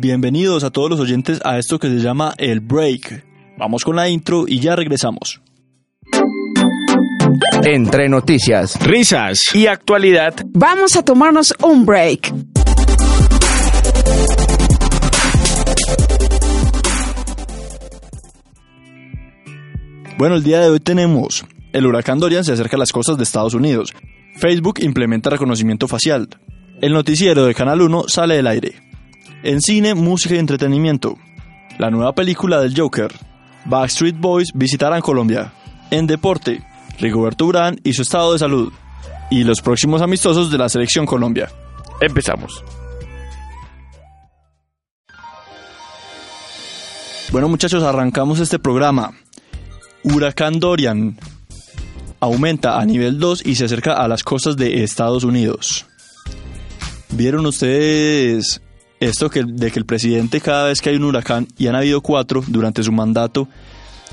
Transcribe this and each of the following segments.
Bienvenidos a todos los oyentes a esto que se llama El Break. Vamos con la intro y ya regresamos. Entre noticias, risas y actualidad, vamos a tomarnos un break. Bueno, el día de hoy tenemos el huracán Dorian se acerca a las costas de Estados Unidos. Facebook implementa reconocimiento facial. El noticiero de Canal 1 sale del aire. En cine, música y entretenimiento. La nueva película del Joker. Backstreet Boys visitarán Colombia. En deporte, Rigoberto Urán y su estado de salud. Y los próximos amistosos de la selección Colombia. Empezamos. Bueno muchachos, arrancamos este programa. Huracán Dorian aumenta a nivel 2 y se acerca a las costas de Estados Unidos. ¿Vieron ustedes esto que, de que el presidente cada vez que hay un huracán, y han habido cuatro durante su mandato,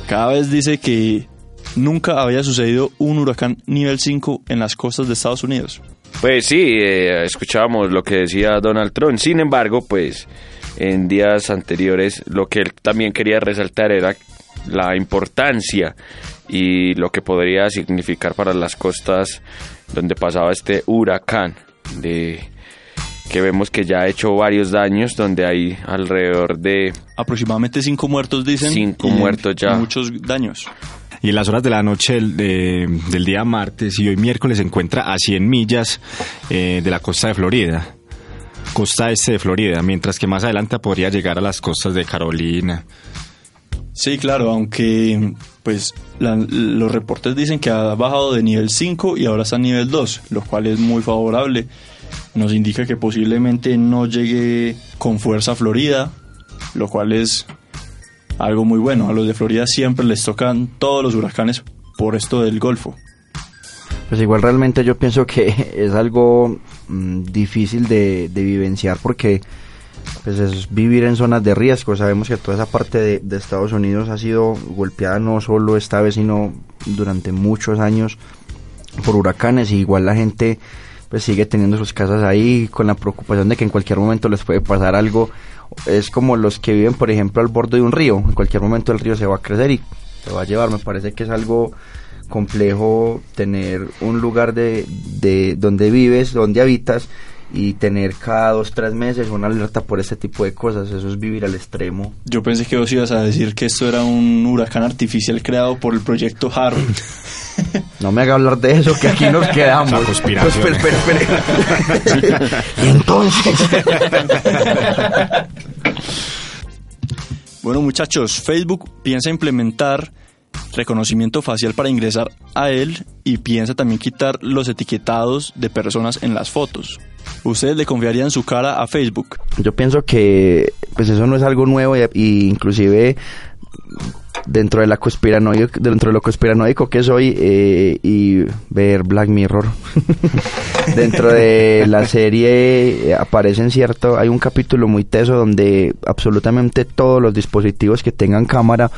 cada vez dice que nunca había sucedido un huracán nivel 5 en las costas de Estados Unidos? Pues sí, eh, escuchábamos lo que decía Donald Trump. Sin embargo, pues en días anteriores lo que él también quería resaltar era la importancia y lo que podría significar para las costas donde pasaba este huracán de que vemos que ya ha hecho varios daños, donde hay alrededor de... Aproximadamente cinco muertos, dicen. Cinco muertos ya. Muchos daños. Y en las horas de la noche del, del día martes y hoy miércoles se encuentra a 100 millas eh, de la costa de Florida, costa este de Florida, mientras que más adelante podría llegar a las costas de Carolina. Sí, claro, aunque pues los reportes dicen que ha bajado de nivel 5 y ahora está a nivel 2, lo cual es muy favorable. Nos indica que posiblemente no llegue con fuerza a Florida, lo cual es algo muy bueno. A los de Florida siempre les tocan todos los huracanes por esto del Golfo. Pues igual realmente yo pienso que es algo mm, difícil de, de vivenciar porque pues es vivir en zonas de riesgo. Sabemos que toda esa parte de, Estados Unidos ha sido golpeada no solo esta vez, sino durante muchos años por huracanes. Y igual la gente pues sigue teniendo sus casas ahí con la preocupación de que en cualquier momento les puede pasar algo. Es como los que viven, por ejemplo, al borde de un río. En cualquier momento el río se va a crecer y se va a llevar. Me parece que es algo complejo tener un lugar de, de donde vives, donde habitas y tener cada dos, tres meses una alerta por este tipo de cosas, eso es vivir al extremo. Yo pensé que vos ibas a decir que esto era un huracán artificial creado por el proyecto Harvard. No me haga hablar de eso, que aquí nos quedamos. La conspiración. Pues, espera, espera, y entonces... bueno, muchachos, Facebook piensa implementar reconocimiento facial para ingresar a él y piensa también quitar los etiquetados de personas en las fotos. ¿Ustedes le confiarían su cara a Facebook? Yo pienso que pues eso no es algo nuevo y, inclusive dentro de la conspiranoico, dentro de lo conspiranoico que soy eh, y ver Black Mirror. Dentro de la serie aparecen cierto hay un capítulo muy teso donde absolutamente todos los dispositivos que tengan cámara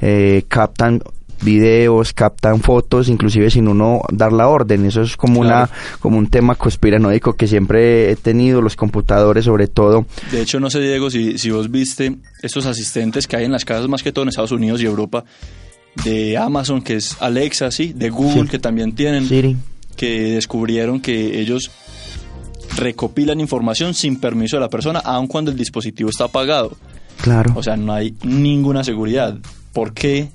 eh, captan videos, captan fotos, inclusive sin uno dar la orden. Eso es como una como un tema conspiranoico que siempre he tenido los computadores sobre todo. De hecho, no sé Diego si, si vos viste estos asistentes que hay en las casas más que todo en Estados Unidos y Europa de Amazon que es Alexa, sí, de Google que también tienen Siri. que descubrieron que ellos recopilan información sin permiso de la persona aun cuando el dispositivo está apagado. Claro. O sea, no hay ninguna seguridad. ¿Por qué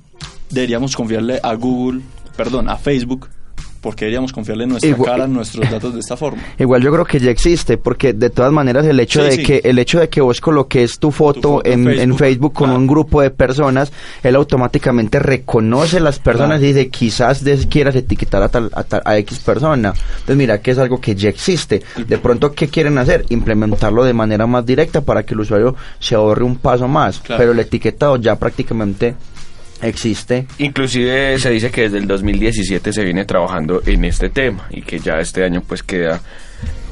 deberíamos confiarle a Google, perdón, a Facebook porque deberíamos confiarle nuestra cara, nuestros datos de esta forma. Igual yo creo que ya existe, porque de todas maneras el hecho de que el hecho de que vos coloques tu foto, en, Facebook, con un grupo de personas, él automáticamente reconoce las personas y dice quizás quieras etiquetar a tal, a X persona. Entonces mira que es algo que ya existe. De pronto qué quieren hacer? Implementarlo de manera más directa para que el usuario se ahorre un paso más, pero el etiquetado ya prácticamente Existe. Inclusive se dice que desde el 2017 se viene trabajando en este tema y que ya este año pues queda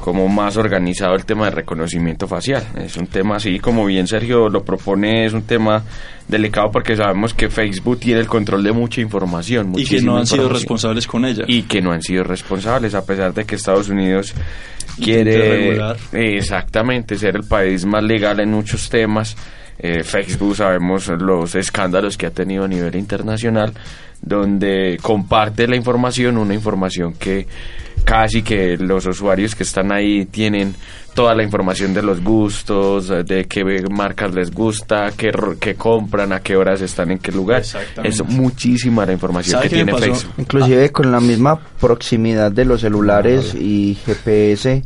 como más organizado el tema de reconocimiento facial. Es un tema así, como bien Sergio lo propone, es un tema delicado porque sabemos que Facebook tiene el control de mucha información. Y que no han sido responsables con ella. Y que no han sido responsables, a pesar de que Estados Unidos quiere regular. exactamente ser el país más legal en muchos temas. Eh, Facebook sabemos los escándalos que ha tenido a nivel internacional, donde comparte la información, una información que casi que los usuarios que están ahí tienen toda la información de los gustos, de qué marcas les gusta, qué, ro- qué compran, a qué horas están en qué lugar. Es muchísima la información ¿Sabe que tiene? Facebook. Inclusive con la misma proximidad de los celulares y GPS,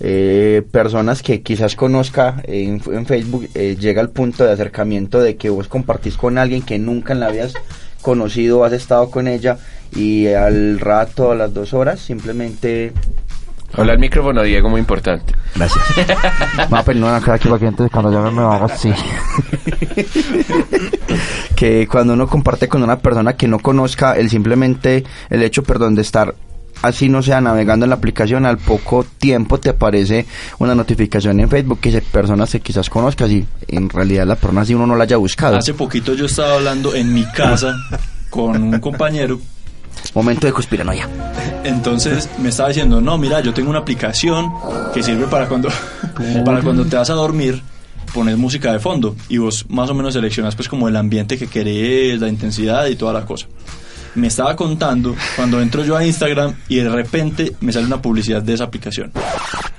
eh, personas que quizás conozca en, en Facebook, eh, llega al punto de acercamiento de que vos compartís con alguien que nunca en la vida has conocido, has estado con ella y al rato, a las dos horas, simplemente... Habla el micrófono, Diego, muy importante. Gracias. Va a perdón acá aquí para que entonces cuando yo me haga así. que cuando uno comparte con una persona que no conozca, el simplemente, el hecho, perdón, de estar así no sea navegando en la aplicación, al poco tiempo te aparece una notificación en Facebook que dice personas que quizás conozcas y en realidad la persona si uno no la haya buscado. Hace poquito yo estaba hablando en mi casa con un compañero Momento de conspiranoia. Entonces me estaba diciendo, no, mira, yo tengo una aplicación que sirve para cuando, para cuando te vas a dormir, pones música de fondo y vos más o menos seleccionas pues como el ambiente que querés, la intensidad y toda la cosa. Me estaba contando cuando entro yo a Instagram y de repente me sale una publicidad de esa aplicación.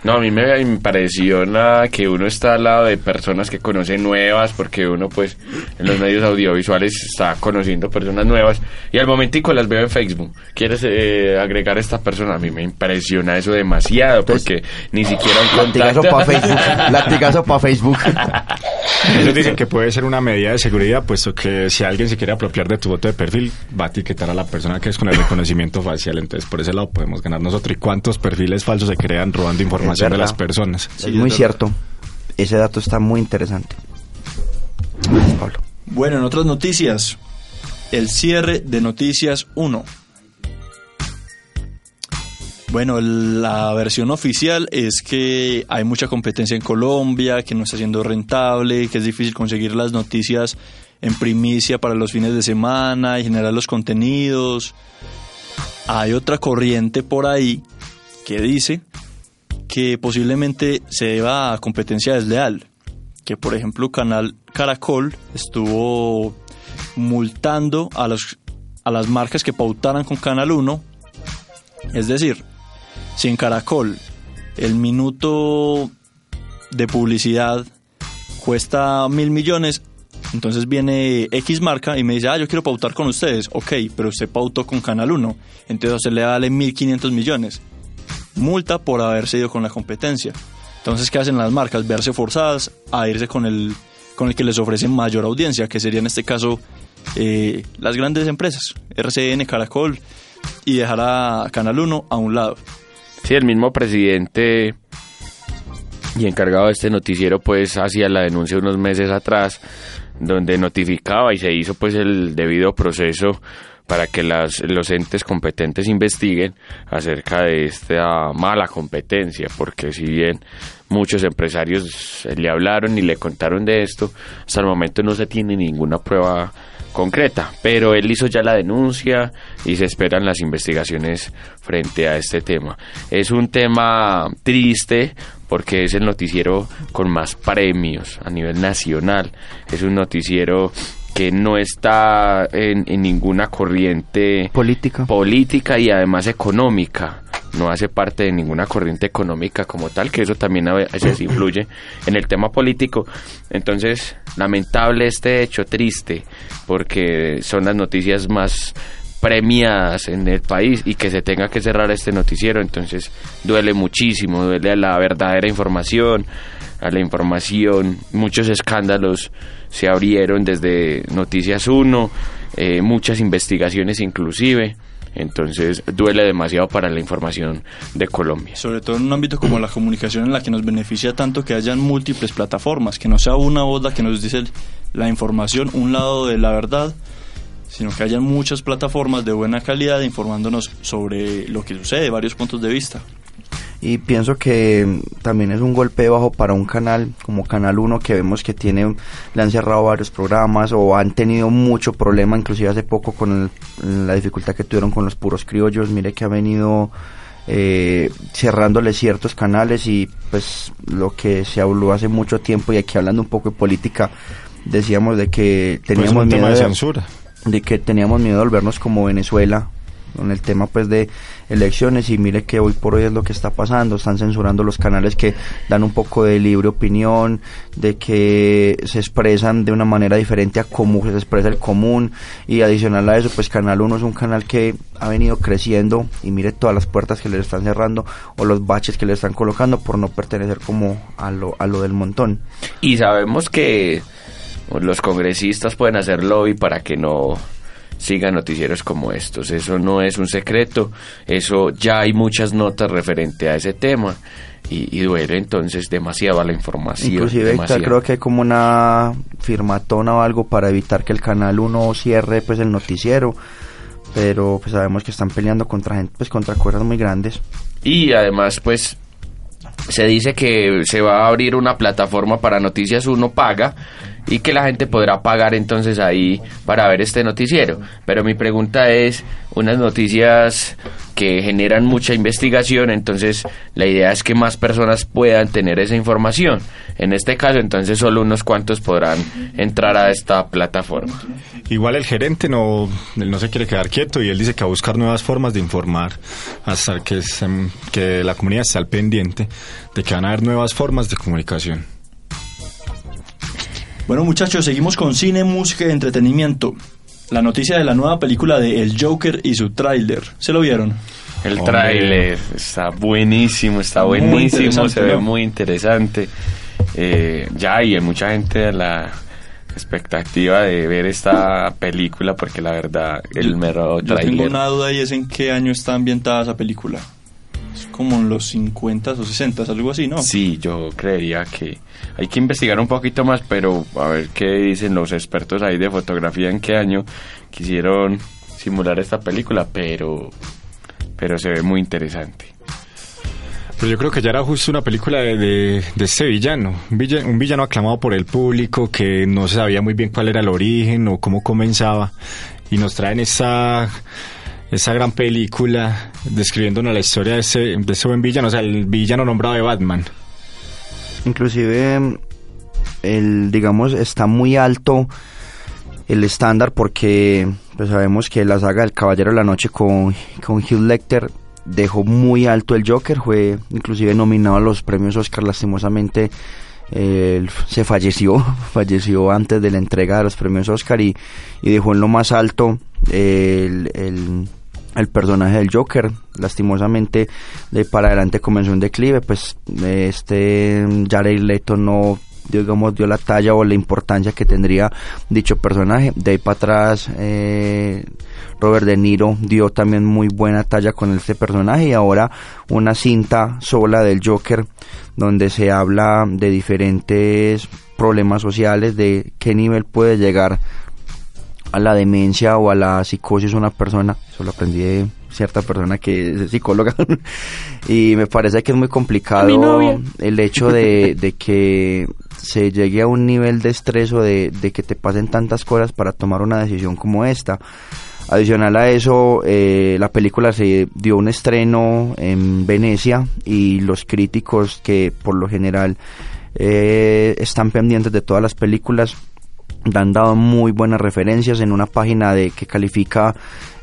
No, a mí me impresiona que uno está al lado de personas que conoce nuevas, porque uno pues en los medios audiovisuales está conociendo personas nuevas y al momentico las veo en Facebook. ¿Quieres eh, agregar a esta persona? A mí me impresiona eso demasiado, porque ni siquiera un Latigazo contacto... para Facebook. Latigazo para Facebook. Ellos dicen que puede ser una medida de seguridad, puesto que si alguien se quiere apropiar de tu foto de perfil, va a etiquetar a la persona que es con el reconocimiento facial. Entonces, por ese lado podemos ganar nosotros. ¿Y cuántos perfiles falsos se crean robando información de las personas? es Sí, muy cierto. Ese dato está muy interesante. Pablo. Bueno, en otras noticias, el cierre de Noticias 1. Bueno, la versión oficial es que hay mucha competencia en Colombia, que no está siendo rentable, que es difícil conseguir las noticias en primicia para los fines de semana y generar los contenidos. Hay otra corriente por ahí que dice que posiblemente se deba a competencia desleal. Que por ejemplo Canal Caracol estuvo multando a, los, a las marcas que pautaran con Canal 1. Es decir, si en Caracol el minuto de publicidad cuesta mil millones, entonces viene X marca y me dice, ah, yo quiero pautar con ustedes. Ok, pero usted pautó con Canal 1. Entonces usted le vale 1.500 millones. Multa por haberse ido con la competencia. Entonces, ¿qué hacen las marcas? Verse forzadas a irse con el, con el que les ofrece mayor audiencia, que sería en este caso eh, las grandes empresas, RCN, Caracol, y dejar a Canal 1 a un lado. Sí, el mismo presidente y encargado de este noticiero pues hacía la denuncia unos meses atrás donde notificaba y se hizo pues el debido proceso para que las, los entes competentes investiguen acerca de esta mala competencia, porque si bien muchos empresarios le hablaron y le contaron de esto, hasta el momento no se tiene ninguna prueba concreta, pero él hizo ya la denuncia y se esperan las investigaciones frente a este tema. Es un tema triste porque es el noticiero con más premios a nivel nacional, es un noticiero que no está en, en ninguna corriente Política. política y además económica. No hace parte de ninguna corriente económica como tal, que eso también a veces influye en el tema político. Entonces, lamentable este hecho, triste, porque son las noticias más premiadas en el país y que se tenga que cerrar este noticiero, entonces duele muchísimo, duele a la verdadera información, a la información, muchos escándalos se abrieron desde Noticias 1, eh, muchas investigaciones inclusive, entonces duele demasiado para la información de Colombia. Sobre todo en un ámbito como la comunicación en la que nos beneficia tanto que hayan múltiples plataformas, que no sea una voz la que nos dice la información, un lado de la verdad sino que haya muchas plataformas de buena calidad informándonos sobre lo que sucede, varios puntos de vista. Y pienso que también es un golpe bajo para un canal como Canal 1 que vemos que tiene, le han cerrado varios programas o han tenido mucho problema, inclusive hace poco con la dificultad que tuvieron con los puros criollos. Mire que ha venido eh, cerrándole ciertos canales y pues lo que se habló hace mucho tiempo y aquí hablando un poco de política decíamos de que Pues teníamos un miedo tema de de, censura. de que teníamos miedo de volvernos como Venezuela con el tema pues de elecciones. Y mire que hoy por hoy es lo que está pasando, están censurando los canales que dan un poco de libre opinión, de que se expresan de una manera diferente a cómo se expresa el común. Y adicional a eso pues Canal 1 es un canal que ha venido creciendo. Y mire todas las puertas que le están cerrando o los baches que le están colocando por no pertenecer como a lo, a lo del montón. Y sabemos que los congresistas pueden hacer lobby para que no sigan noticieros como estos. Eso no es un secreto, eso ya hay muchas notas referente a ese tema y, y duele entonces demasiado a la información. Inclusive creo que hay como una firmatona o algo para evitar que el canal 1 cierre pues el noticiero, pero pues sabemos que están peleando contra gente pues contra cosas muy grandes. Y además, pues, se dice que se va a abrir una plataforma para Noticias Uno Paga y que la gente podrá pagar entonces ahí para ver este noticiero. Pero mi pregunta es, unas noticias que generan mucha investigación, entonces la idea es que más personas puedan tener esa información. En este caso, entonces solo unos cuantos podrán entrar a esta plataforma. Igual el gerente no, no se quiere quedar quieto y él dice que va a buscar nuevas formas de informar hasta que, se- que la comunidad esté al pendiente de que van a haber nuevas formas de comunicación. Bueno muchachos, seguimos con cine, música y entretenimiento. La noticia de la nueva película de El Joker y su tráiler. ¿Se lo vieron? El tráiler está buenísimo, está Muy buenísimo, interesante, se ve ¿no? muy interesante. Eh, ya y hay mucha gente a la expectativa de ver esta película porque la verdad el mero Yo tengo una duda y es en qué año está ambientada esa película. Es como en los 50 o 60, algo así, ¿no? Sí, yo creería que hay que investigar un poquito más, pero a ver qué dicen los expertos ahí de fotografía en qué año quisieron simular esta película, pero pero se ve muy interesante. Pero yo creo que ya era justo una película de, de, de este villano, un villano, un villano aclamado por el público que no se sabía muy bien cuál era el origen o cómo comenzaba y nos traen esa esa gran película describiéndonos la historia de ese, de ese buen villano, o sea, el villano nombrado de Batman. Inclusive el digamos está muy alto el estándar porque pues sabemos que la saga del Caballero de la Noche con, con Hugh Lecter dejó muy alto el Joker, fue inclusive nominado a los premios Oscar lastimosamente se falleció, falleció antes de la entrega de los premios Oscar y, y dejó en lo más alto el, el, el personaje del Joker. Lastimosamente de para adelante comenzó un declive, pues este Jared Leto no digamos dio la talla o la importancia que tendría dicho personaje. De ahí para atrás eh, Robert De Niro dio también muy buena talla con este personaje y ahora una cinta sola del Joker donde se habla de diferentes problemas sociales, de qué nivel puede llegar a la demencia o a la psicosis una persona. Eso lo aprendí de cierta persona que es psicóloga. y me parece que es muy complicado el hecho de, de que se llegue a un nivel de estrés o de, de que te pasen tantas cosas para tomar una decisión como esta. Adicional a eso, eh, la película se dio un estreno en Venecia y los críticos que por lo general eh, están pendientes de todas las películas han dado muy buenas referencias. En una página de que califica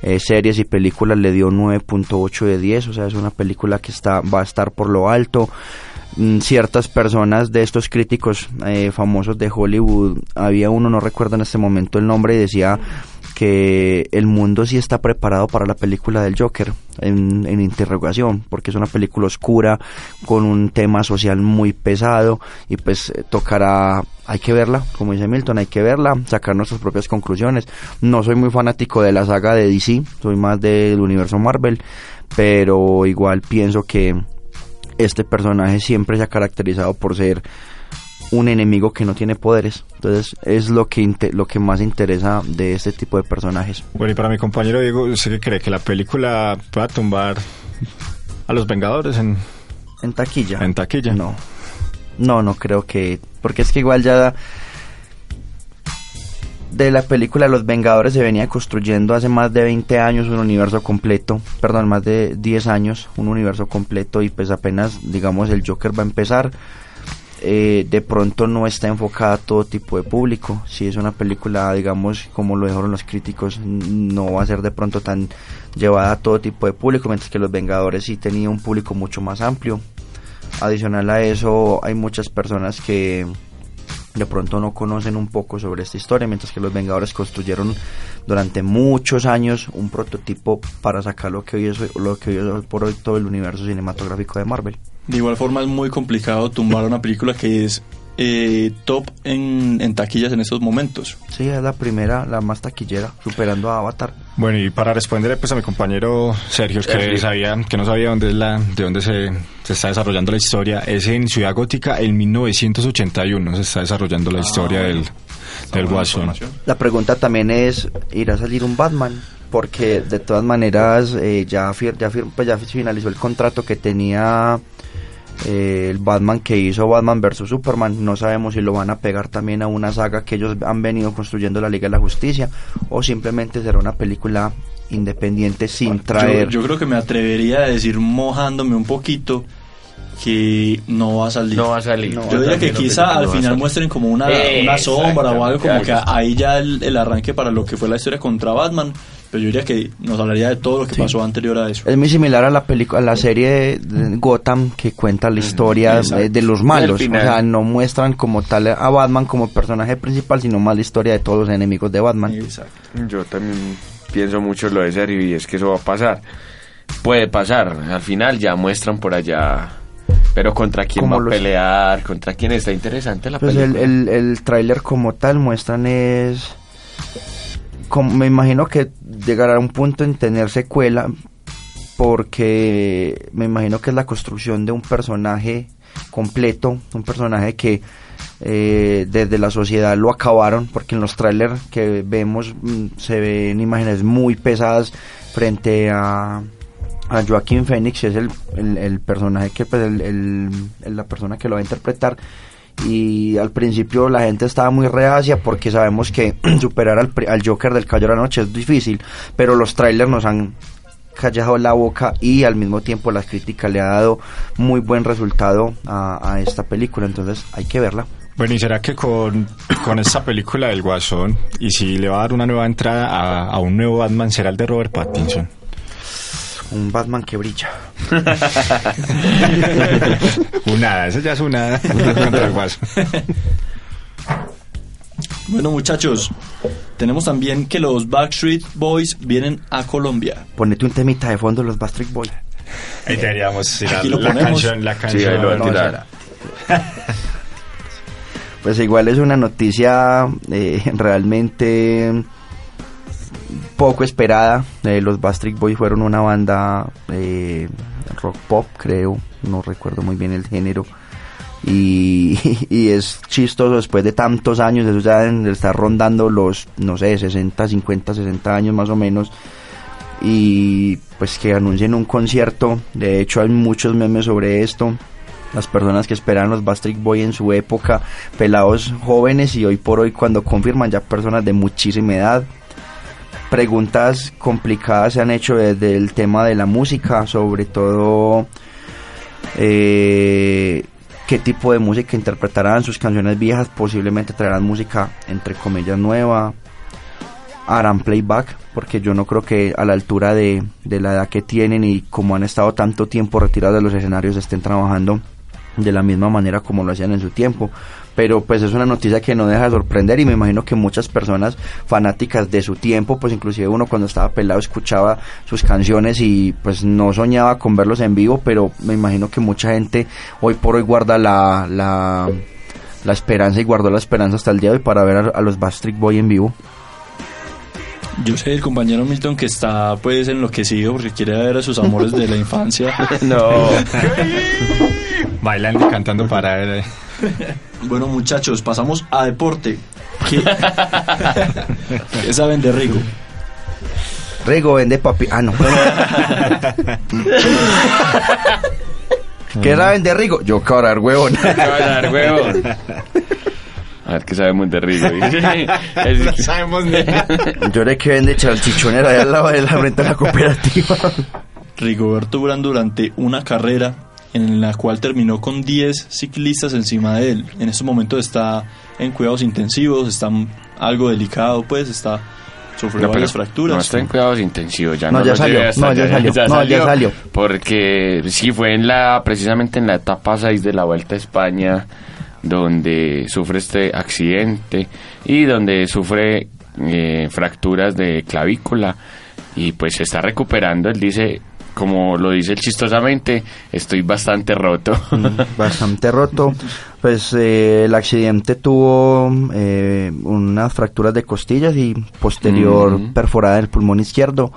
eh, series y películas le dio 9.8 de 10 o sea es una película que está va a estar por lo alto. Mm, ciertas personas de estos críticos eh, famosos de Hollywood había uno no recuerdo en este momento el nombre y decía que el mundo sí está preparado para la película del Joker en, en interrogación porque es una película oscura con un tema social muy pesado y pues eh, tocará hay que verla, como dice Milton, hay que verla, sacar nuestras propias conclusiones. No soy muy fanático de la saga de DC, soy más del universo Marvel, pero igual pienso que este personaje siempre se ha caracterizado por ser un enemigo que no tiene poderes. Entonces es lo que, lo que más interesa de este tipo de personajes. Bueno, y para mi compañero Diego, ¿usted qué cree? ¿Que la película pueda tumbar a los Vengadores en, En taquilla. en taquilla? No. No, no creo que. Porque es que igual ya. De la película Los Vengadores se venía construyendo hace más de 20 años un universo completo. Perdón, más de 10 años un universo completo. Y pues apenas, digamos, el Joker va a empezar. Eh, de pronto no está enfocada a todo tipo de público. Si es una película, digamos, como lo dijeron los críticos, no va a ser de pronto tan llevada a todo tipo de público, mientras que Los Vengadores sí tenía un público mucho más amplio. Adicional a eso, hay muchas personas que de pronto no conocen un poco sobre esta historia, mientras que los Vengadores construyeron durante muchos años un prototipo para sacar lo que hoy es, lo que hoy es por hoy todo el universo cinematográfico de Marvel. De igual forma es muy complicado tumbar una película que es eh, top en, en taquillas en estos momentos. Sí, es la primera, la más taquillera, superando a Avatar. Bueno, y para responderle pues a mi compañero Sergio, que Sergio. sabía, que no sabía dónde es la, de dónde se, se está desarrollando la historia, es en Ciudad Gótica en 1981 se está desarrollando la historia del, del Guasón. información. La pregunta también es, ¿irá a salir un Batman? Porque de todas maneras eh, ya, fir- ya, fir- pues ya finalizó el contrato que tenía eh, el Batman que hizo Batman vs. Superman. No sabemos si lo van a pegar también a una saga que ellos han venido construyendo la Liga de la Justicia o simplemente será una película independiente sin traer... Yo, yo creo que me atrevería a decir mojándome un poquito que no va a salir. No va a salir. No, Yo diría que quizá al no final muestren como una, Eh, una sombra o algo como que ahí ya el, el arranque para lo que fue la historia contra Batman. Pero yo diría que nos hablaría de todo lo que pasó anterior a eso. Es muy similar a la película, a la serie de Gotham que cuenta la historia de, de los malos. al O sea, no muestran como tal a Batman como personaje principal, sino más la historia de todos los enemigos de Batman. Exacto. Yo también pienso mucho lo de Sergio y es que eso va a pasar. Puede pasar. Al final ya muestran por allá. Pero contra quién va a los- pelear, contra quién está interesante la Pues el, película. el, el tráiler como tal muestran es... Como, me imagino que llegará a un punto en tener secuela porque me imagino que es la construcción de un personaje completo, un personaje que eh, desde la sociedad lo acabaron, porque en los trailers que vemos mm, se ven imágenes muy pesadas frente a, a Joaquín Phoenix, es el, el- personaje que pues el- la persona que lo va a interpretar y al principio la gente estaba muy reacia porque sabemos que superar al, al Joker del Caballero de la Noche es difícil, pero los trailers nos han callado la boca y al mismo tiempo la crítica le ha dado muy buen resultado a, a esta película, entonces hay que verla. Bueno, ¿y será que con, con esta película del Guasón, y si le va a dar una nueva entrada a, a un nuevo Batman, será el de Robert Pattinson? Un Batman que brilla. Una, esa ya es una contra el Guasón. Bueno, muchachos, tenemos también que los Backstreet Boys vienen a Colombia. Ponete un temita de fondo los Bastric Boys. Ahí deberíamos tirar Aquí lo la ponemos. canción, la Sí, canción. ahí lo voy a no, tirar. Pues igual es una noticia eh, realmente poco esperada. Eh, los Bastric Boys fueron una banda eh, rock pop, creo, no recuerdo muy bien el género. Y, es chistoso después de tantos años, eso ya estar rondando los, no sé, 60, 50, 60 años más o menos. Y pues que anuncien un concierto, de hecho hay muchos memes sobre esto las personas que esperaban los Bastric Boy en su época, pelados jóvenes y hoy por hoy cuando confirman ya personas de muchísima edad. Preguntas complicadas se han hecho desde el tema de la música, sobre todo eh, qué tipo de música interpretarán sus canciones viejas, posiblemente traerán música entre comillas nueva, harán playback, porque yo no creo que a la altura de, de la edad que tienen y como han estado tanto tiempo retirados de los escenarios estén trabajando de la misma manera como lo hacían en su tiempo. Pero pues es una noticia que no deja de sorprender y me imagino que muchas personas fanáticas de su tiempo, pues inclusive uno cuando estaba pelado escuchaba sus canciones y pues no soñaba con verlos en vivo, pero me imagino que mucha gente hoy por hoy guarda la, la, la esperanza y guardó la esperanza hasta el día de hoy para ver a, a los Bastric Boy en vivo. Yo sé el compañero Milton que está pues enloquecido porque quiere ver a sus amores de la infancia. No. Bailando y cantando para él. Bueno, muchachos, pasamos a deporte. ¿Qué, ¿Qué saben de Rigo? Rigo vende papi. Ah, no. ¿Qué saben de Rigo? Yo cabrar, huevón. ¿Qué va a dar, huevón? A ver qué sabemos de Rigo. No sabemos ni Yo le que vende chalchichonera allá al lado de la frente de la cooperativa. Rigoberto Urán durante una carrera en la cual terminó con 10 ciclistas encima de él. En estos momentos está en cuidados intensivos, está algo delicado, pues está sufrió varias fracturas. No está en cuidados intensivos, ya No, no, ya salió, no, ya salió, no, ya salió. Porque sí fue en la, precisamente en la etapa 6 de la Vuelta a España donde sufre este accidente y donde sufre eh, fracturas de clavícula y pues se está recuperando. Él dice, como lo dice él chistosamente, estoy bastante roto. Bastante roto. Pues eh, el accidente tuvo eh, unas fracturas de costillas y posterior Ujú. perforada del pulmón izquierdo.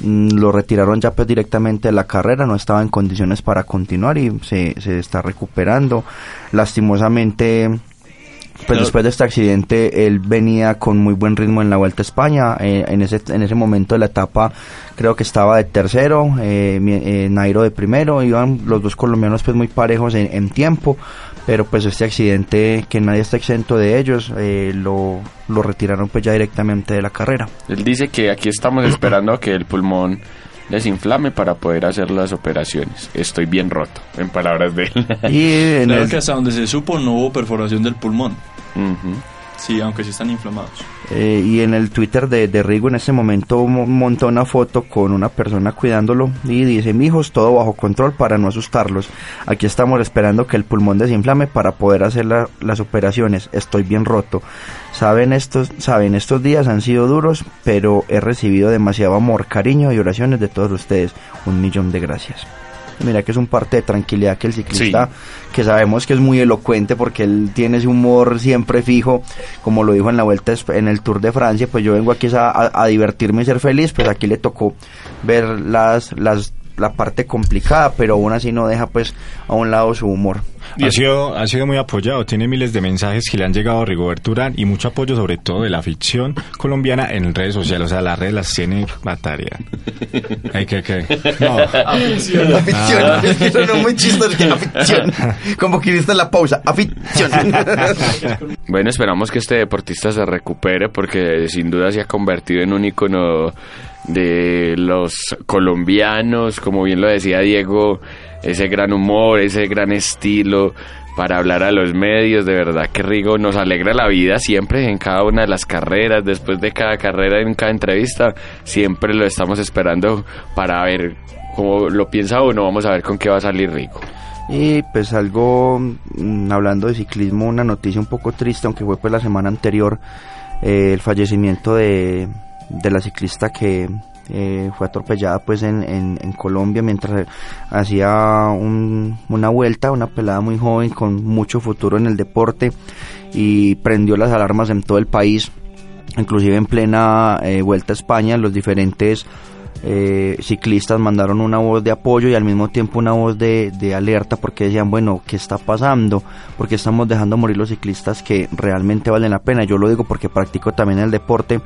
Mm, Lo retiraron ya pues directamente de la carrera, no estaba en condiciones para continuar y se, se está recuperando. Lastimosamente, pues después de este accidente, él venía con muy buen ritmo en la Vuelta a España. Eh, en, ese, en ese momento de la etapa, creo que estaba de tercero, eh, mi- eh, Nairo de primero. Iban los dos colombianos, pues muy parejos en, en tiempo. Pero pues este accidente, que nadie está exento de ellos, eh, lo, lo retiraron pues ya directamente de la carrera. Él dice que aquí estamos esperando a que el pulmón desinflame para poder hacer las operaciones. Estoy bien roto, en palabras de él. Y en Claro el- que hasta donde se supo no hubo perforación del pulmón. Sí, aunque sí están inflamados. Eh, y en el Twitter de, de Rigo en ese momento mo- montó una foto con una persona cuidándolo y dice, mijos, todo bajo control para no asustarlos. Aquí estamos esperando que el pulmón desinflame para poder hacer la- las operaciones. Estoy bien roto. Saben estos, saben, estos días han sido duros, pero he recibido demasiado amor, cariño y oraciones de todos ustedes. Un millón de gracias. Mira que es un parte de tranquilidad que el ciclista, que sabemos que es muy elocuente porque él tiene ese humor siempre fijo, como lo dijo en la vuelta en el Tour de Francia, pues yo vengo aquí a- a divertirme y ser feliz, pues aquí le tocó ver las, las, la parte complicada, pero aún así no deja pues a un lado su humor. Y ha sido, ha sido muy apoyado, tiene miles de mensajes que le han llegado a Rigoberto Urán y mucho apoyo sobre todo de la ficción colombiana en redes sociales, o sea, las redes las tiene bataria. Ay, que, que, no. Afición, es que muy chistoso que afición, como que viste la pausa, afición. Bueno, esperamos que este deportista se recupere porque sin duda se ha convertido en un icono de los colombianos, como bien lo decía Diego, ese gran humor, ese gran estilo para hablar a los medios, de verdad que Rigo nos alegra la vida siempre en cada una de las carreras, después de cada carrera, en cada entrevista, siempre lo estamos esperando para ver cómo lo piensa uno, vamos a ver con qué va a salir Rigo. Y pues algo, mm, hablando de ciclismo, una noticia un poco triste, aunque fue pues la semana anterior, eh, el fallecimiento de, de la ciclista que eh, fue atropellada pues en, en, en Colombia mientras hacía un- una vuelta, una pelada muy joven con mucho futuro en el deporte y prendió las alarmas en todo el país, inclusive en plena eh, vuelta a España, los diferentes eh, ciclistas mandaron una voz de apoyo y al mismo tiempo una voz de, de alerta porque decían, bueno, ¿qué está pasando? porque estamos dejando morir los ciclistas que realmente valen la pena? Yo lo digo porque practico también el deporte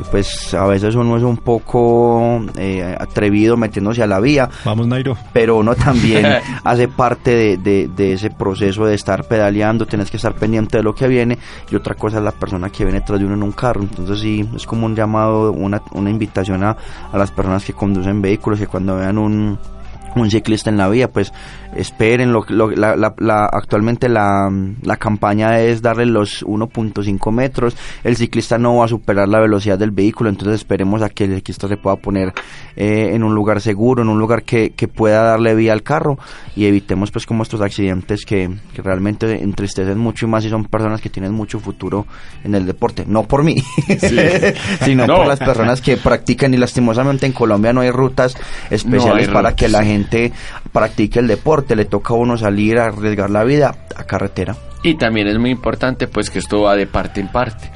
y pues a veces uno es un poco eh, atrevido metiéndose a la vía, Vamos, Nairo. pero uno también hace parte de, de- de ese proceso de estar pedaleando, tienes que estar pendiente de lo que viene y otra cosa es la persona que viene tras de uno en un carro, entonces sí, es como un llamado, una, una invitación a, a las personas que conducen vehículos que cuando vean un un ciclista en la vía, pues esperen, lo, lo- la, la- la- actualmente la, la campaña es darle los 1.5 metros, el ciclista no va a superar la velocidad del vehículo, entonces esperemos a que el ciclista se pueda poner eh, en un lugar seguro, en un lugar que, que pueda darle vía al carro y evitemos pues como estos accidentes que, que realmente entristecen mucho y más si son personas que tienen mucho futuro en el deporte, no por mí, sino No. por las personas que practican y lastimosamente en Colombia no hay rutas especiales hay para que la gente practique el deporte, le toca a uno salir a arriesgar la vida a carretera. Y también es muy importante pues que esto va de parte en parte,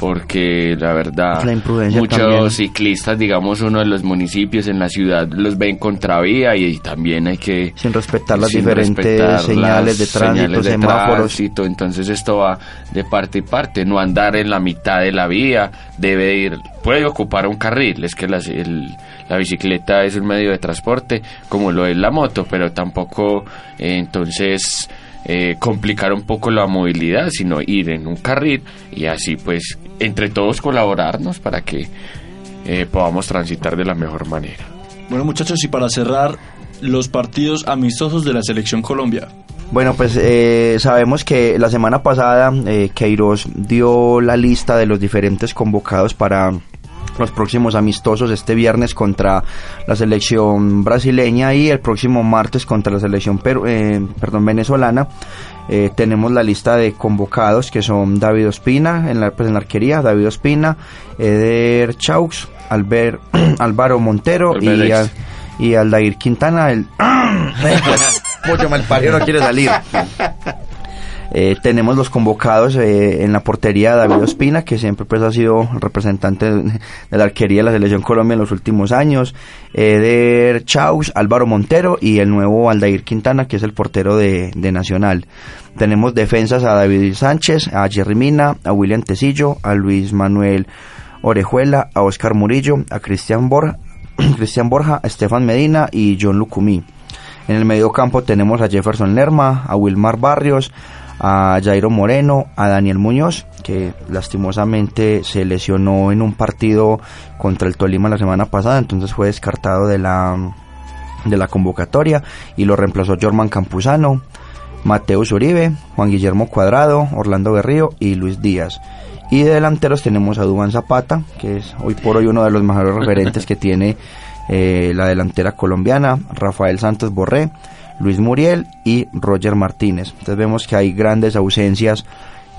porque la verdad La muchos también. ciclistas, digamos uno de los municipios en la ciudad los ven contravía y, también hay que Sin respetar las sin diferentes respetar señales de tránsito, señales de semáforos. tránsito. entonces esto va de parte y parte, no andar en la mitad de la vía, debe ir, puede ocupar un carril, es que las- el- la bicicleta es un medio de transporte como lo es la moto, pero tampoco eh, entonces eh, complicar un poco la movilidad, sino ir en un carril y así pues entre todos colaborarnos para que eh, podamos transitar de la mejor manera. Bueno, muchachos, y para cerrar, los partidos amistosos de la Selección Colombia. Bueno, pues eh, sabemos que la semana pasada eh, Queiroz dio la lista de los diferentes convocados para los próximos amistosos este viernes contra la selección brasileña y el próximo martes contra la selección peru- eh, perdón, venezolana. Eh, tenemos la lista de convocados que son David Ospina en la, pues en la arquería, David Ospina, Eder Chaux, Albert, Álvaro Montero y, y Aldair Quintana. El pollo malparido no quiere salir. Eh, tenemos los convocados eh, en la portería David Ospina, que siempre pues ha sido representante de, la arquería de la selección Colombia en los últimos años, Eder Chaus, Álvaro Montero y el nuevo Aldair Quintana, que es el portero de, de Nacional. Tenemos defensas a David Sánchez, a Jerry Mina, a William Tecillo, a Luis Manuel Orejuela, a Oscar Murillo, a Cristian Borja, Cristian Borja, a Estefan Medina y John Lucumí. En el medio campo tenemos a Jefferson Lerma, a Wilmar Barrios, a Jairo Moreno, a Daniel Muñoz, que lastimosamente se lesionó en un partido contra el Tolima la semana pasada, entonces fue descartado de la, de la convocatoria y lo reemplazó Jorman Campuzano, Mateus Uribe, Juan Guillermo Cuadrado, Orlando Berrío y Luis Díaz. Y de delanteros tenemos a Dubán Zapata, que es hoy por hoy uno de los mejores referentes que tiene eh, la delantera colombiana, Rafael Santos Borré, Luis Muriel y Roger Martínez. Entonces vemos que hay grandes ausencias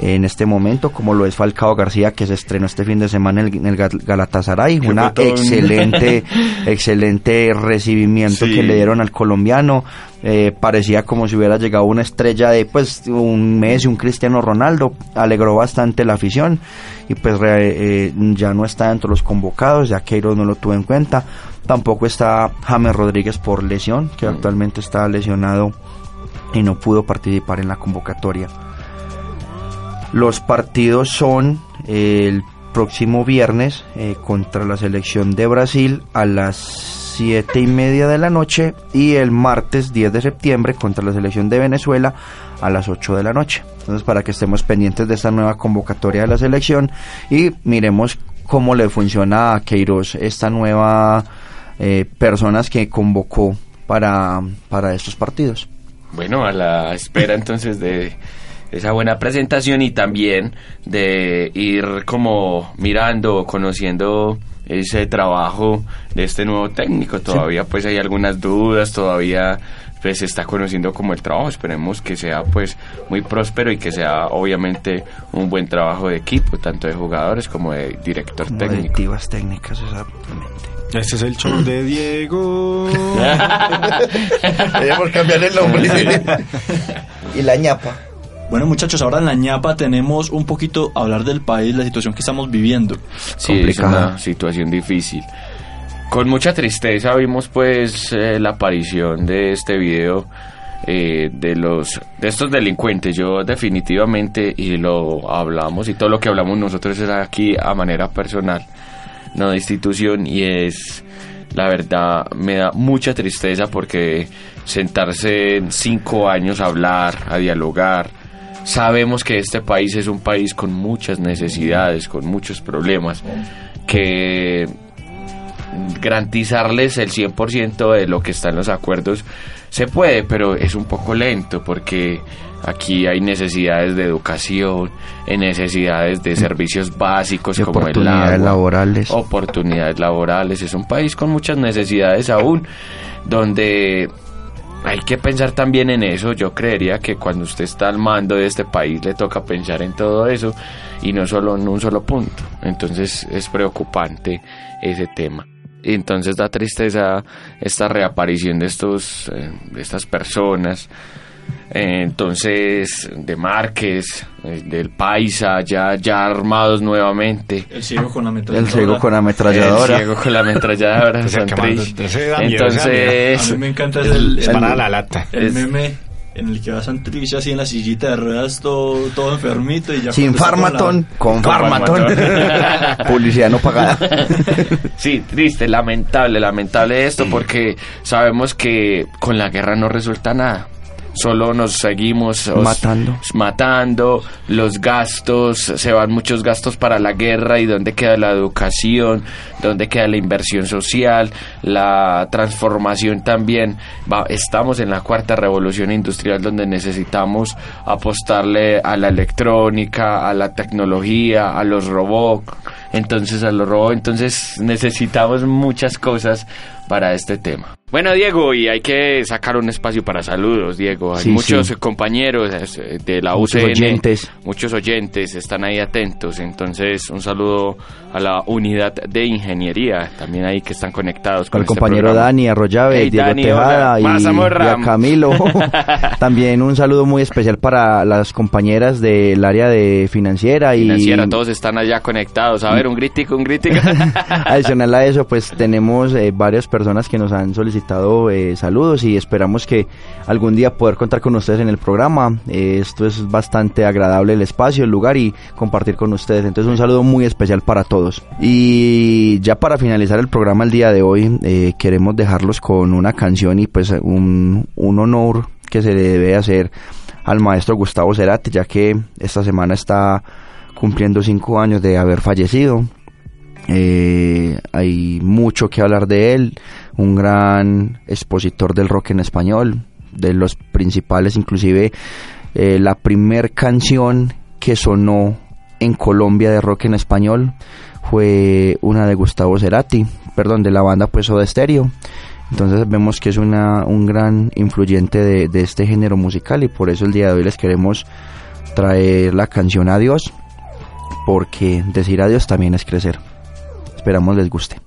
en este momento, como lo es Falcao García, que se estrenó este fin de semana en el, Galatasaray. Que Una excelente, excelente recibimiento Sí. que le dieron al colombiano. Eh, parecía como si hubiera llegado una estrella de pues un Messi, un Cristiano Ronaldo. Alegró bastante la afición y pues re- eh, ya no está entre los convocados, ya Queiroz no lo tuvo en cuenta. Tampoco está James Rodríguez por lesión, que actualmente está lesionado y no pudo participar en la convocatoria. Los partidos son eh, el próximo viernes eh, contra la selección de Brasil a las siete y media de la noche y el martes 10 de septiembre contra la selección de Venezuela a las 8 de la noche. Entonces para que estemos pendientes de esta nueva convocatoria de la selección y miremos cómo le funciona a Queiroz esta nueva eh, personas que convocó para, para estos partidos. Bueno, a la espera entonces de esa buena presentación y también de ir como mirando, conociendo ese trabajo de este nuevo técnico. Todavía pues hay algunas dudas, todavía pues se está conociendo como el trabajo. Esperemos que sea pues muy próspero y que sea obviamente un buen trabajo de equipo, tanto de jugadores como de director Como técnico. directivas técnicas, exactamente. Este es el show de Diego. por cambiar el nombre. y la ñapa. Bueno, muchachos, ahora en la ñapa tenemos un poquito a hablar del país, la situación que estamos viviendo. Sí, es una situación difícil. Con mucha tristeza vimos pues eh, la aparición de este video eh, de los de estos delincuentes. Yo definitivamente y lo hablamos y todo lo que hablamos nosotros es aquí a manera personal, no de institución y es la verdad me da mucha tristeza porque sentarse en cinco años a hablar, a dialogar, sabemos que este país es un país con muchas necesidades, con muchos problemas, que garantizarles el 100% de lo que está en los acuerdos se puede, pero es un poco lento porque aquí hay necesidades de educación, hay necesidades de servicios básicos De como el agua, laborales. oportunidades laborales. Es un país con muchas necesidades aún, donde hay que pensar también en eso. Yo creería que cuando usted está al mando de este país le toca pensar en todo eso y no solo en un solo punto. Entonces es preocupante ese tema. Y entonces da tristeza esta reaparición de estos eh, de estas personas Eh, entonces, de Márquez, eh, del Paisa, ya, ya armados nuevamente. El ciego con la El ametralladora. ciego con El ametralladora. ciego con la ametralladora. Quemando- tris. ese da miedo, ese da A Entonces, mí me encanta el, el- la lata. el Es- meme en el que va Santrich así en la sillita de ruedas todo, todo enfermito y ya Sin con la- farmatón, con Con farmatón. farmatón. Publicidad no pagada. Sí, triste, lamentable, lamentable esto porque sabemos que con la guerra no resulta nada. Solo nos seguimos os- Matando. matando, los gastos, se van muchos gastos para la guerra y dónde queda la educación, dónde queda la inversión social, la transformación también. Va- estamos en la cuarta revolución industrial donde necesitamos apostarle a la electrónica, a la tecnología, a los robots, entonces a los robots, entonces necesitamos muchas cosas para este tema. Bueno, Diego, y hay que sacar un espacio para saludos, Diego. Hay Sí, muchos sí. compañeros eh, de la Muchos UCN, oyentes. muchos oyentes están ahí atentos. Entonces, un saludo a la unidad de ingeniería, también ahí que están conectados con Al este compañero programa. Dani Arroyave, Hey, Diego Dani, Tejada y, y a. Camilo. También un saludo muy especial para las compañeras del área de financiera y Financiera, todos están allá conectados. A ver, un gritico, un gritico. Adicional a eso, pues tenemos eh, varias personas que nos han solicitado eh, saludos y esperamos que algún día poder contar con ustedes en el programa. Eh, esto es bastante agradable el espacio, el lugar y compartir con ustedes. Entonces un saludo muy especial para todos. Y ya para finalizar el programa el día de hoy, eh, queremos dejarlos con una canción y pues un, un honor que se debe hacer al maestro Gustavo Cerati, ya que esta semana está cumpliendo cinco años de haber fallecido. Eh, hay mucho que hablar de él, un gran expositor del rock en español, de los principales, inclusive eh, la primer canción que sonó en Colombia de rock en español fue una de Gustavo Cerati, perdón, de la banda pues Soda Stereo. Entonces vemos que es una, un gran influyente de, de este género musical y por eso el día de hoy les queremos traer la canción Adiós, porque decir adiós también es crecer. Esperamos les guste.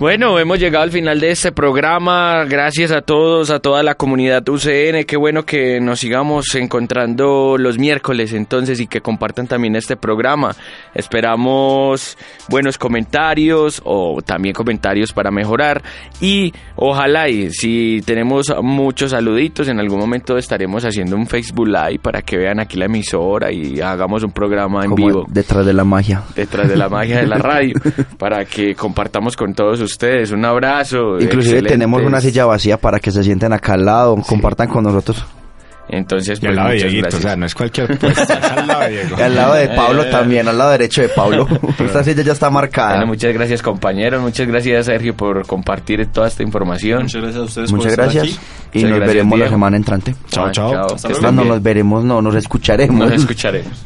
Bueno, hemos llegado al final de este programa. Gracias a todos, a toda la comunidad UCN. Qué bueno que nos sigamos encontrando los miércoles entonces y que compartan también este programa. Esperamos buenos comentarios o también comentarios para mejorar. Y ojalá y si tenemos muchos saluditos, en algún momento estaremos haciendo un Facebook Live para que vean aquí la emisora y hagamos un programa en Como vivo detrás de la magia. detrás de la magia de la radio para que compartamos con todos ustedes. Un abrazo. Inclusive excelentes. tenemos una silla vacía para que se sienten acá al lado, compartan con nosotros. Entonces, Y al pues, lado de Dieguito, o sea, no es cualquier puesto, es al lado de Diego. Y al lado de Pablo Eh. también, al lado derecho de Pablo. Esta silla ya está marcada. Bueno, muchas gracias compañeros, muchas gracias Sergio por compartir toda esta información. Muchas gracias a ustedes Muchas por estar gracias. aquí. Y Muchas nos gracias, veremos la semana entrante. Chao, chao. Que Hasta luego. No, nos veremos, no, nos escucharemos. Nos escucharemos.